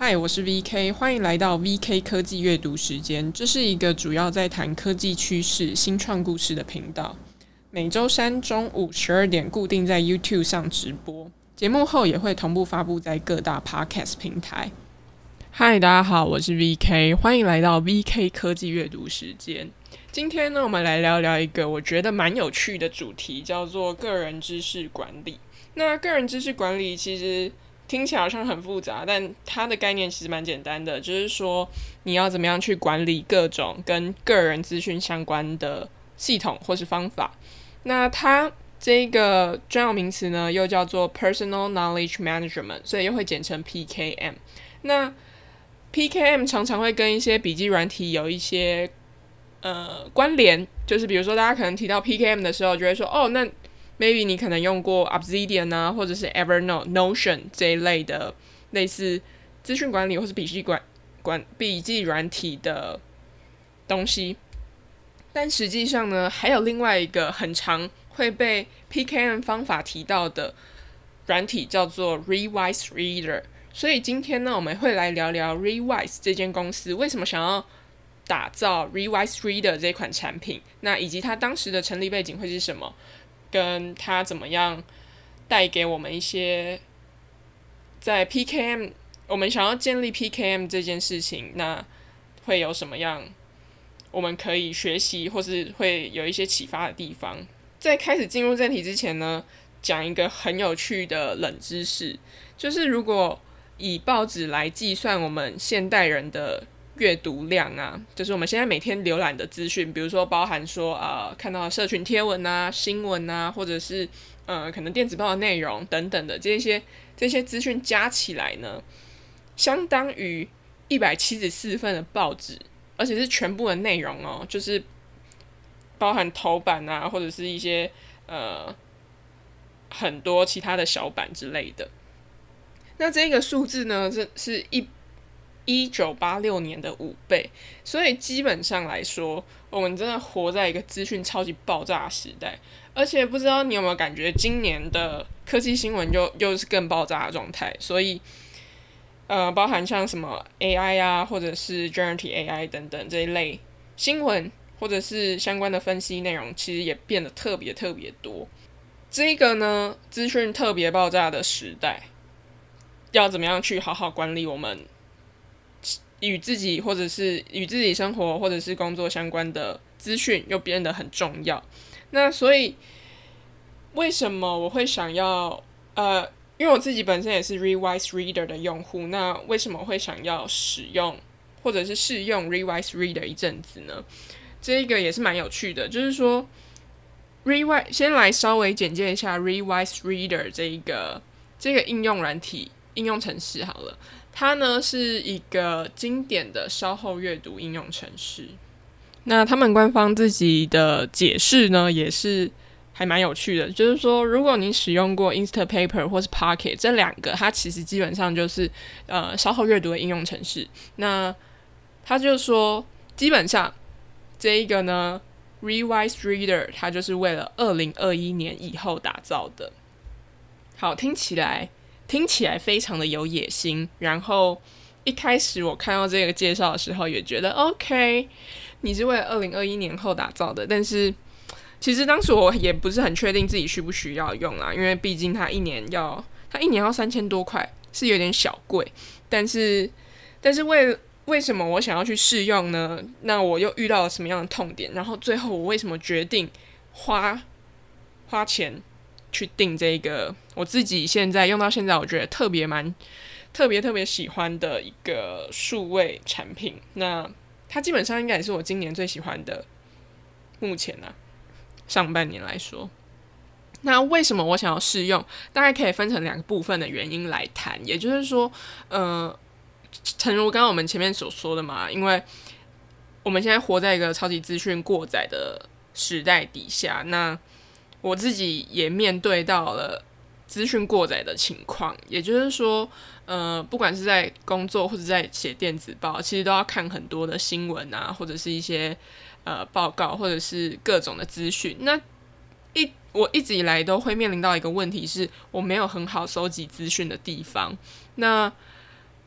嗨，我是 VK，欢迎来到 VK 科技阅读时间。这是一个主要在谈科技趋势、新创故事的频道。每周三中午十二点固定在 YouTube 上直播，节目后也会同步发布在各大 Podcast 平台。嗨，大家好，我是 VK，欢迎来到 VK 科技阅读时间。今天呢，我们来聊聊一个我觉得蛮有趣的主题，叫做个人知识管理。那个人知识管理其实。听起来好像很复杂，但它的概念其实蛮简单的，就是说你要怎么样去管理各种跟个人资讯相关的系统或是方法。那它这个专有名词呢，又叫做 Personal Knowledge Management，所以又会简称 PKM。那 PKM 常常会跟一些笔记软体有一些呃关联，就是比如说大家可能提到 PKM 的时候，就会说哦，那 maybe 你可能用过 Obsidian 啊，或者是 Evernote、Notion 这一类的类似资讯管理或是笔记管管笔记软体的东西。但实际上呢，还有另外一个很常会被 PKM 方法提到的软体，叫做 Readwise Reader。所以今天呢，我们会来聊聊 Readwise 这间公司为什么想要打造 Readwise Reader 这款产品，那以及它当时的成立背景会是什么？跟他怎么样带给我们一些在 PKM，我们想要建立 PKM 这件事情，那会有什么样我们可以学习或是会有一些启发的地方？在开始进入正题之前呢，讲一个很有趣的冷知识，就是如果以报纸来计算我们现代人的。阅读量啊，就是我们现在每天浏览的资讯，比如说包含说呃看到社群贴文啊、新闻啊，或者是呃可能电子报的内容等等的这些这些资讯加起来呢，相当于一百七十四份的报纸，而且是全部的内容哦，就是包含头版啊，或者是一些呃很多其他的小版之类的。那这个数字呢，是是一。一九八六年的五倍，所以基本上来说，我们真的活在一个资讯超级爆炸的时代。而且不知道你有没有感觉，今年的科技新闻又又是更爆炸的状态。所以，呃，包含像什么 AI 啊，或者是 Generative AI 等等这一类新闻，或者是相关的分析内容，其实也变得特别特别多。这个呢，资讯特别爆炸的时代，要怎么样去好好管理我们？与自己或者是与自己生活或者是工作相关的资讯又变得很重要。那所以为什么我会想要呃，因为我自己本身也是 Rewise Reader 的用户，那为什么会想要使用或者是试用 Rewise Reader 一阵子呢？这个也是蛮有趣的，就是说 Rewise 先来稍微简介一下 Rewise Reader 这一个这个应用软体应用程式好了。它呢是一个经典的稍后阅读应用程式。那他们官方自己的解释呢，也是还蛮有趣的。就是说，如果你使用过 Instapaper 或是 Pocket 这两个，它其实基本上就是呃稍后阅读的应用程式。那他就说，基本上这一个呢，Rewise Reader 它就是为了二零二一年以后打造的。好，听起来。听起来非常的有野心，然后一开始我看到这个介绍的时候，也觉得 OK，你是为了二零二一年后打造的。但是其实当时我也不是很确定自己需不需要用啊，因为毕竟它一年要它一年要三千多块，是有点小贵。但是但是为为什么我想要去试用呢？那我又遇到了什么样的痛点？然后最后我为什么决定花花钱？去定这个，我自己现在用到现在，我觉得特别蛮特别特别喜欢的一个数位产品。那它基本上应该也是我今年最喜欢的。目前呢、上半年来说，那为什么我想要试用？大概可以分成两个部分的原因来谈。也就是说，呃，诚如刚刚我们前面所说的嘛，因为我们现在活在一个超级资讯过载的时代底下，那。我自己也面对到了资讯过载的情况，也就是说，呃，不管是在工作或者在写电子报，其实都要看很多的新闻啊，或者是一些呃报告，或者是各种的资讯。那一我一直以来都会面临到一个问题是，我没有很好收集资讯的地方。那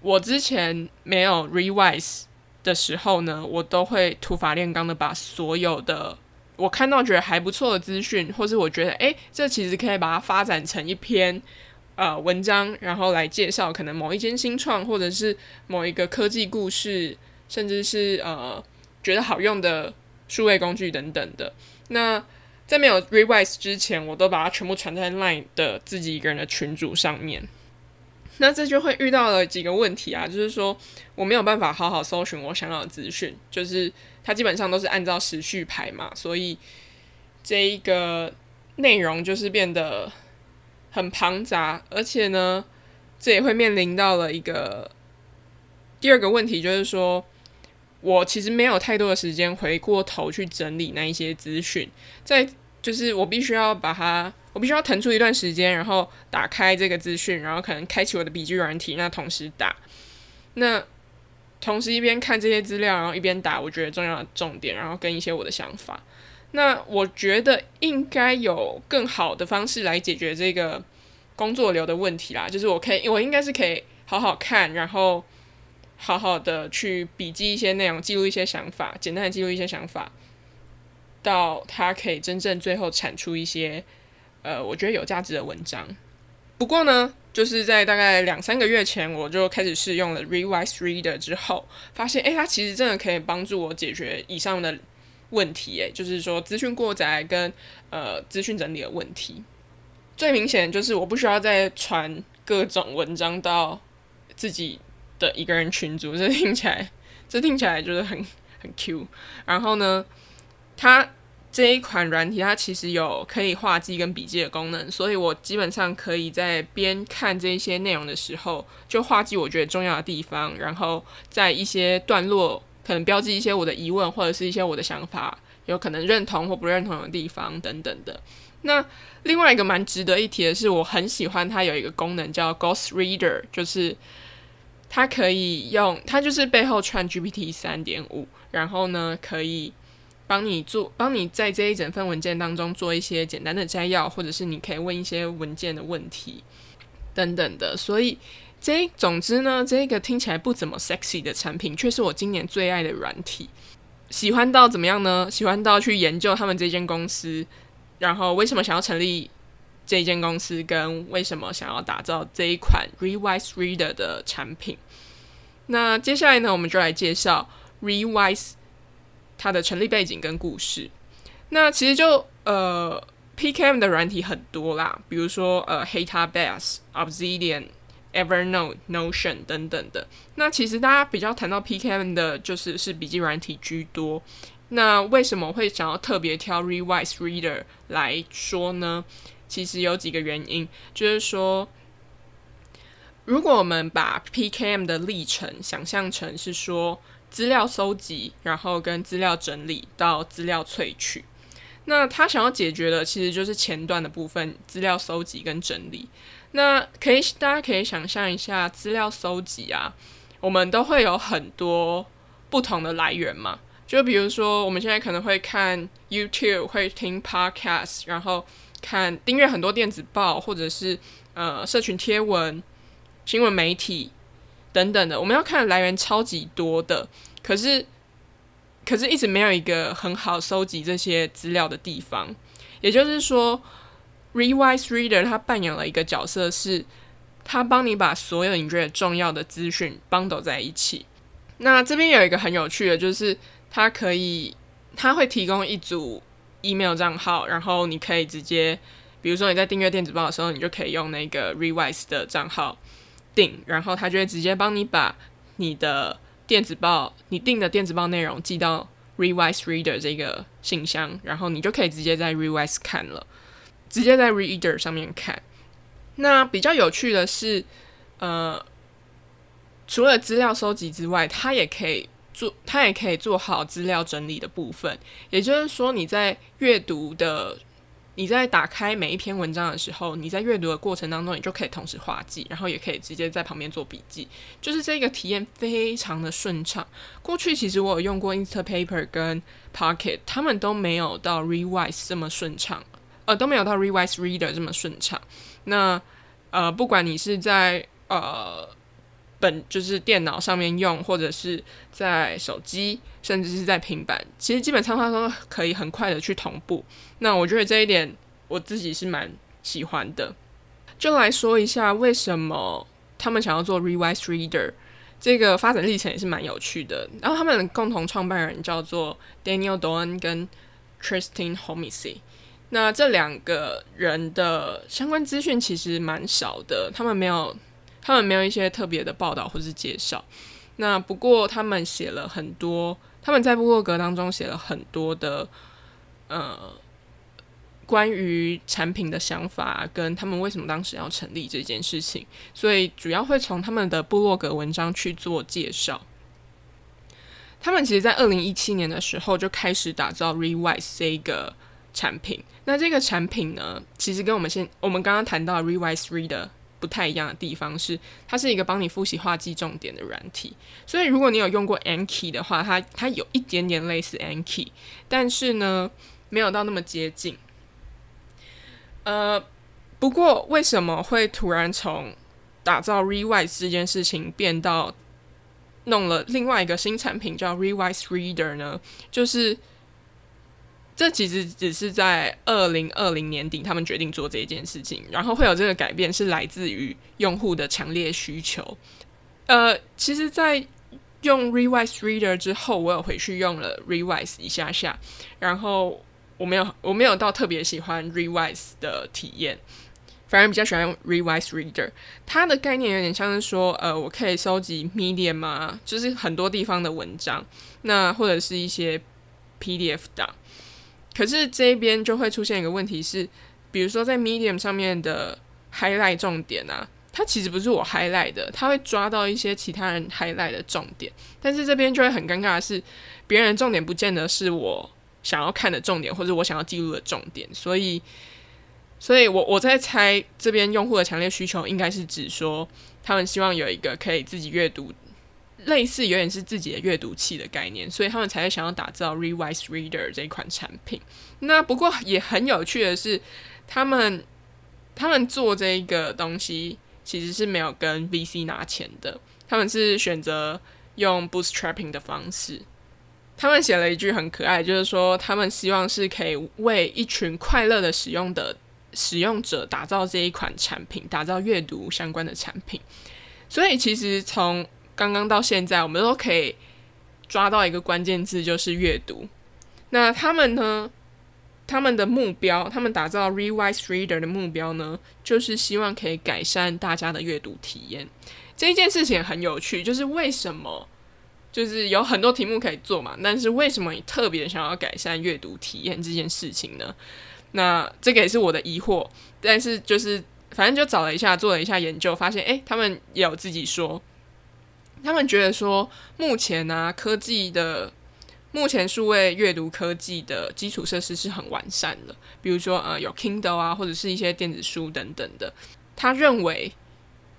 我之前没有 revise 的时候呢，我都会土法炼钢的把所有的我看到觉得还不错的资讯，或是我觉得诶，这其实可以把它发展成一篇呃文章，然后来介绍可能某一间新创，或者是某一个科技故事，甚至是呃觉得好用的数位工具等等的。那在没有 Rewise 之前，我都把它全部传在 Line 的自己一个人的群组上面。那这就会遇到了几个问题啊，就是说我没有办法好好搜寻我想要的资讯，就是它基本上都是按照时序排嘛，所以这一个内容就是变得很庞杂，而且呢，这也会面临到了一个第二个问题，就是说我其实没有太多的时间回过头去整理那一些资讯，在就是我必须要把它。我必须要腾出一段时间，然后打开这个资讯，然后可能开启我的笔记软体，那同时打，那同时一边看这些资料，然后一边打，我觉得重要的重点，然后跟一些我的想法。那我觉得应该有更好的方式来解决这个工作流的问题啦，就是我可以，我应该是可以好好看，然后好好的去笔记一些内容，记录一些想法，简单的记录一些想法，到它可以真正最后产出一些。呃，我觉得有价值的文章。不过呢，就是在大概两三个月前，我就开始试用了 Rewise Reader 之后，发现，诶，它其实真的可以帮助我解决以上的问题，诶，就是说资讯过载跟呃资讯整理的问题。最明显就是我不需要再传各种文章到自己的一个人群组，这听起来，这听起来就是很很 Q。然后呢，它。这一款软体它其实有可以画记跟笔记的功能，所以我基本上可以在边看这一些内容的时候，就画记我觉得重要的地方，然后在一些段落可能标记一些我的疑问或者是一些我的想法，有可能认同或不认同的地方等等的。那另外一个蛮值得一提的是，我很喜欢它有一个功能叫 Ghost Reader，就是它可以用它就是背后串 GPT 三点五，然后呢可以。帮你做，帮你在这一整份文件当中做一些简单的摘要，或者是你可以问一些文件的问题等等的。所以，这总之呢，这个听起来不怎么 sexy 的产品，却是我今年最爱的软体。喜欢到怎么样呢？喜欢到去研究他们这间公司，然后为什么想要成立这间公司，跟为什么想要打造这一款 Rewise Reader 的产品。那接下来呢，我们就来介绍 Rewise。它的成立背景跟故事，那其实就呃，PKM 的软体很多啦，比如说呃，HaytasBase、Obsidian、Evernote、Notion 等等的。那其实大家比较谈到 PKM 的，就是是笔记软体居多。那为什么会想要特别挑 Rewise Reader 来说呢？其实有几个原因，就是说，如果我们把 PKM 的历程想象成是说。资料搜集，然后跟资料整理到资料萃取。那他想要解决的其实就是前段的部分，资料搜集跟整理。那可以，大家可以想象一下，资料搜集啊，我们都会有很多不同的来源嘛。就比如说，我们现在可能会看 YouTube，会听 Podcast，然后看订阅很多电子报，或者是呃社群贴文、新闻媒体。等等的，我们要看的来源超级多的，可是，可是一直没有一个很好收集这些资料的地方。也就是说，Rewise Reader 它扮演了一个角色，是它帮你把所有你觉得重要的资讯 bundle 在一起。那这边有一个很有趣的，就是它可以，它会提供一组 email 账号，然后你可以直接，比如说你在订阅电子报的时候，你就可以用那个 Rewise 的账号。订，然后他就会直接帮你把你的电子报，你订的电子报内容寄到 Revise Reader 这个信箱，然后你就可以直接在 Revise 看了，直接在 Reader 上面看。那比较有趣的是，呃，除了资料收集之外，它也可以做，它也可以做好资料整理的部分。也就是说，你在阅读的。你在打开每一篇文章的时候，你在阅读的过程当中，你就可以同时画记，然后也可以直接在旁边做笔记，就是这个体验非常的顺畅。过去其实我有用过 Instapaper 跟 Pocket，他们都没有到 Rewise 这么顺畅，呃，都没有到 Rewise Reader 这么顺畅。那呃，不管你是在呃本就是电脑上面用，或者是在手机，甚至是在平板，其实基本上它都可以很快的去同步。那我觉得这一点我自己是蛮喜欢的。就来说一下为什么他们想要做 revise Reader，这个发展历程也是蛮有趣的。然后他们的共同创办人叫做 Daniel Doan 跟 Tristan h o m e s y。那这两个人的相关资讯其实蛮少的，他们没有。他们没有一些特别的报道或是介绍，那不过他们写了很多，他们在部落格当中写了很多的，呃，关于产品的想法跟他们为什么当时要成立这件事情，所以主要会从他们的部落格文章去做介绍。他们其实，在二零一七年的时候就开始打造 Rewise 这个产品。那这个产品呢，其实跟我们现我们刚刚谈到 Rewise Reader。不太一样的地方是，它是一个帮你复习画记重点的软体。所以，如果你有用过 Anki 的话，它它有一点点类似 Anki，但是呢，没有到那么接近。呃，不过为什么会突然从打造 Rewise 这件事情变到弄了另外一个新产品叫 Rewise Reader 呢？就是。这其实只是在二零二零年底，他们决定做这一件事情，然后会有这个改变，是来自于用户的强烈需求。呃，其实，在用 Readwise Reader 之后，我有回去用了 Readwise 一下下，然后我没有我没有到特别喜欢 Readwise 的体验，反而比较喜欢用 Readwise Reader。它的概念有点像是说，呃，我可以收集 Medium 啊，就是很多地方的文章，那或者是一些 PDF 档。可是这边就会出现一个问题是，比如说在 Medium 上面的 highlight 重点啊，它其实不是我 highlight 的，它会抓到一些其他人 highlight 的重点，但是这边就会很尴尬的是，别人重点不见得是我想要看的重点，或者我想要记录的重点，所以，所以我我在猜这边用户的强烈需求应该是指说，他们希望有一个可以自己阅读。类似有点是自己的阅读器的概念，所以他们才会想要打造 Rewise Reader 这一款产品。那不过也很有趣的是，他们他们做这一个东西其实是没有跟 VC 拿钱的，他们是选择用 Bootstrapping 的方式。他们写了一句很可爱，就是说他们希望是可以为一群快乐的使用的使用者打造这一款产品，打造阅读相关的产品。所以其实从刚刚到现在，我们都可以抓到一个关键字，就是阅读。那他们呢？他们的目标，他们打造 Rewise Reader 的目标呢，就是希望可以改善大家的阅读体验。这一件事情很有趣，就是为什么？就是有很多题目可以做嘛，但是为什么你特别想要改善阅读体验这件事情呢？那这个也是我的疑惑。但是就是反正就找了一下，做了一下研究，发现诶，他们有自己说。他们觉得说，目前呢、啊，科技的目前数位阅读科技的基础设施是很完善的，比如说呃，有 Kindle 啊，或者是一些电子书等等的。他认为，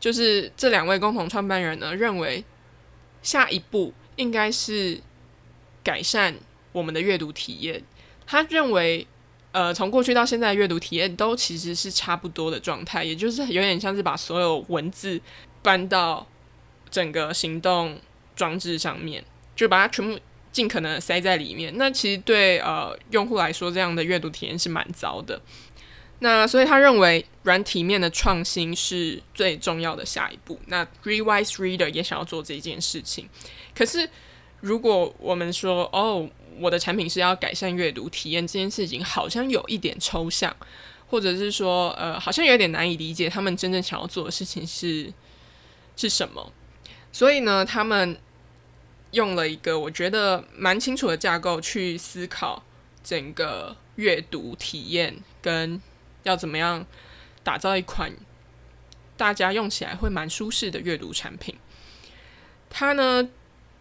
就是这两位共同创办人呢，认为下一步应该是改善我们的阅读体验。他认为，呃，从过去到现在阅读体验都其实是差不多的状态，也就是有点像是把所有文字搬到。整个行动装置上面，就把它全部尽可能塞在里面。那其实对呃用户来说，这样的阅读体验是蛮糟的。那所以他认为软体面的创新是最重要的下一步。那 Readwise Reader 也想要做这件事情。可是如果我们说哦，我的产品是要改善阅读体验这件事情，好像有一点抽象，或者是说呃，好像有点难以理解他们真正想要做的事情是是什么。所以呢，他们用了一个我觉得蛮清楚的架构去思考整个阅读体验，跟要怎么样打造一款大家用起来会蛮舒适的阅读产品。它呢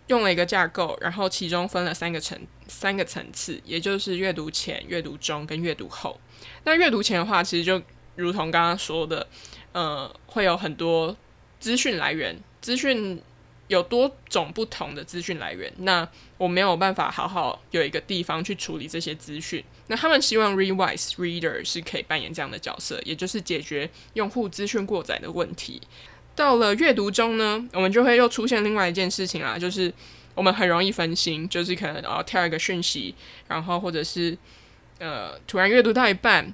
用了一个架构，然后其中分了三个层三个层次，也就是阅读前、阅读中跟阅读后。那阅读前的话，其实就如同刚刚说的，呃，会有很多资讯来源。资讯有多种不同的资讯来源，那我没有办法好好有一个地方去处理这些资讯。那他们希望 Rewise Reader 是可以扮演这样的角色，也就是解决用户资讯过载的问题。到了阅读中呢，我们就会又出现另外一件事情啦，就是我们很容易分心，就是可能哦跳一个讯息，然后或者是呃突然阅读到一半，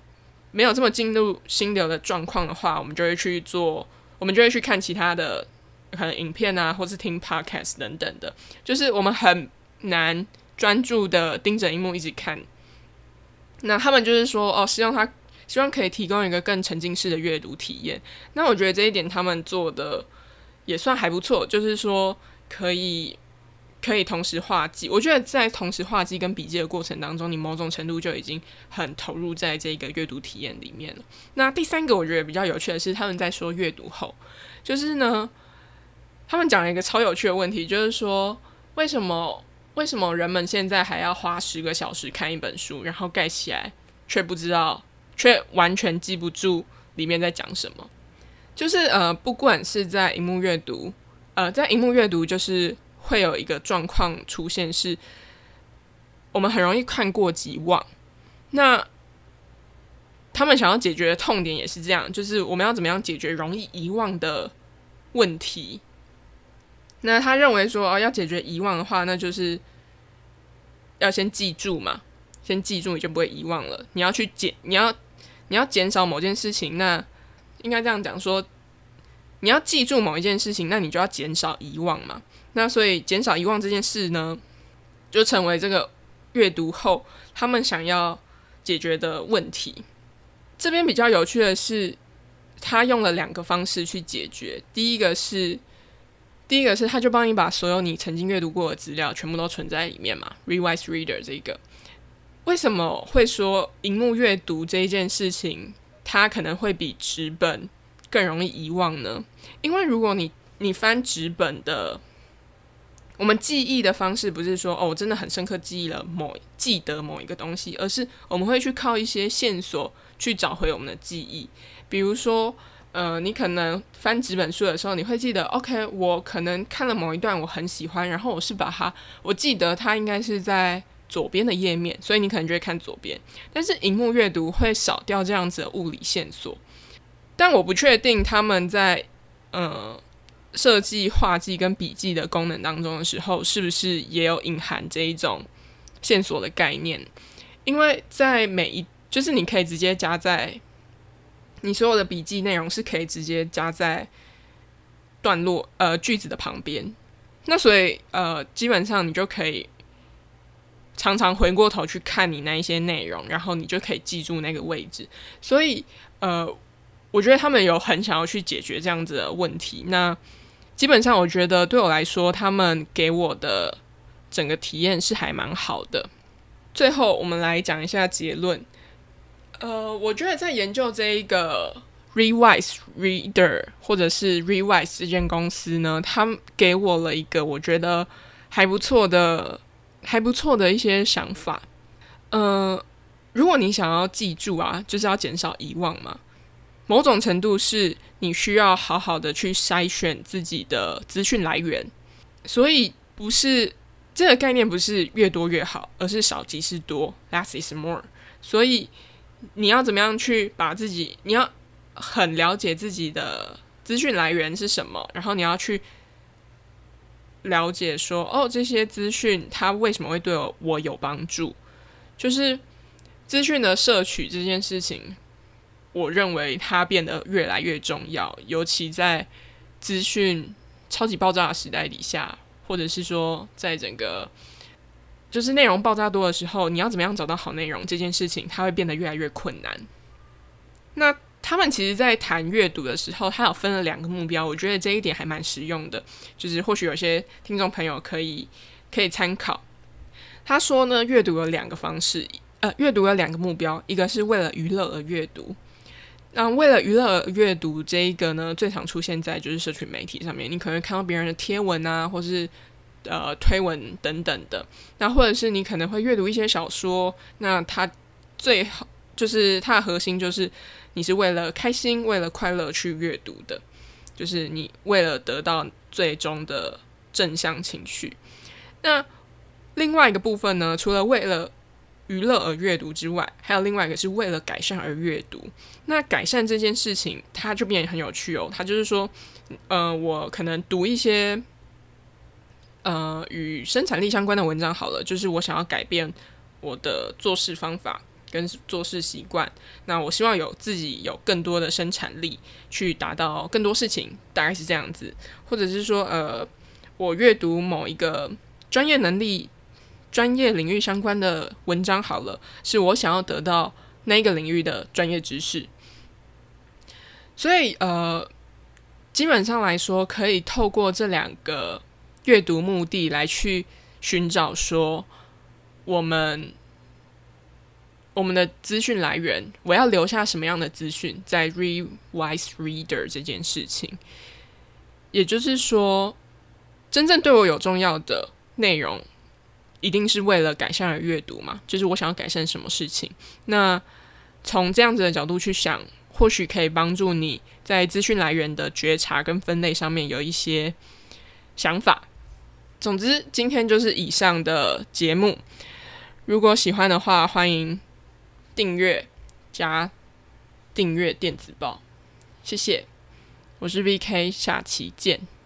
没有这么进入心流的状况的话，我们就会去做，我们就会去看其他的可能影片啊，或是听 podcast 等等的，就是我们很难专注的盯着荧幕一直看。那他们就是说哦，希望他。希望可以提供一个更沉浸式的阅读体验。那我觉得这一点他们做的也算还不错，就是说可以可以同时画记。我觉得在同时画记跟笔记的过程当中，你某种程度就已经很投入在这个阅读体验里面了。那第三个我觉得比较有趣的是，他们在说阅读后，就是呢，他们讲了一个超有趣的问题，就是说为什么为什么人们现在还要花十个小时看一本书，然后盖起来却不知道。却完全记不住里面在讲什么，就是呃，不管是在荧幕阅读，呃，在荧幕阅读，就是会有一个状况出现，是我们很容易看过即忘。那他们想要解决的痛点也是这样，就是我们要怎么样解决容易遗忘的问题？那他认为说，哦，要解决遗忘的话，那就是要先记住嘛，先记住你就不会遗忘了。你要去解，你要。你要减少某件事情，那应该这样讲说，你要记住某一件事情，那你就要减少遗忘嘛。那所以减少遗忘这件事呢，就成为这个阅读后他们想要解决的问题。这边比较有趣的是，他用了两个方式去解决。第一个是，第一个是他就帮你把所有你曾经阅读过的资料全部都存在里面嘛，Rewise Reader 这个。为什么会说荧幕阅读这一件事情，它可能会比纸本更容易遗忘呢？因为如果你你翻纸本的，我们记忆的方式不是说哦，我真的很深刻记忆了某记得某一个东西，而是我们会去靠一些线索去找回我们的记忆。比如说，呃，你可能翻几本书的时候，你会记得，OK，我可能看了某一段我很喜欢，然后我是把它，我记得它应该是在。左边的页面，所以你可能就会看左边。但是荧幕阅读会少掉这样子的物理线索，但我不确定他们在呃设计画记跟笔记的功能当中的时候，是不是也有隐含这一种线索的概念？因为在每一，就是你可以直接加在你所有的笔记内容是可以直接加在段落呃句子的旁边，那所以呃基本上你就可以。常常回过头去看你那一些内容，然后你就可以记住那个位置。所以，呃，我觉得他们有很想要去解决这样子的问题。那基本上，我觉得对我来说，他们给我的整个体验是还蛮好的。最后，我们来讲一下结论。呃，我觉得在研究这一个 Rewise Reader 或者是 Rewise 这间公司呢，他们给我了一个我觉得还不错的。还不错的一些想法，呃，如果你想要记住啊，就是要减少遗忘嘛。某种程度是你需要好好的去筛选自己的资讯来源，所以不是这个概念不是越多越好，而是少即是多，less is more。所以你要怎么样去把自己，你要很了解自己的资讯来源是什么，然后你要去。了解说哦，这些资讯它为什么会对我有帮助？就是资讯的摄取这件事情，我认为它变得越来越重要，尤其在资讯超级爆炸的时代底下，或者是说在整个就是内容爆炸多的时候，你要怎么样找到好内容这件事情，它会变得越来越困难。那他们其实，在谈阅读的时候，他有分了两个目标，我觉得这一点还蛮实用的，就是或许有些听众朋友可以可以参考。他说呢，阅读有两个方式，呃，阅读有两个目标，一个是为了娱乐而阅读，那为了娱乐阅读这一个呢，最常出现在就是社群媒体上面，你可能看到别人的贴文啊，或是呃推文等等的，那或者是你可能会阅读一些小说，那它最好就是它的核心就是。你是为了开心、为了快乐去阅读的，就是你为了得到最终的正向情绪。那另外一个部分呢？除了为了娱乐而阅读之外，还有另外一个是为了改善而阅读。那改善这件事情，它就变得很有趣哦。它就是说，呃，我可能读一些呃与生产力相关的文章好了，就是我想要改变我的做事方法跟做事习惯。那我希望有自己有更多的生产力，去达到更多事情，大概是这样子。或者是说，呃，我阅读某一个专业能力。专业领域相关的文章好了，是我想要得到那个领域的专业知识，所以呃，基本上来说，可以透过这两个阅读目的来去寻找说，我们我们的资讯来源，我要留下什么样的资讯在 Read Wise Reader 这件事情，也就是说，真正对我有重要的内容。一定是为了改善而阅读嘛？就是我想要改善什么事情？那从这样子的角度去想，或许可以帮助你在资讯来源的觉察跟分类上面有一些想法。总之，今天就是以上的节目。如果喜欢的话，欢迎订阅加订阅电子报。谢谢，我是 VK，下期见。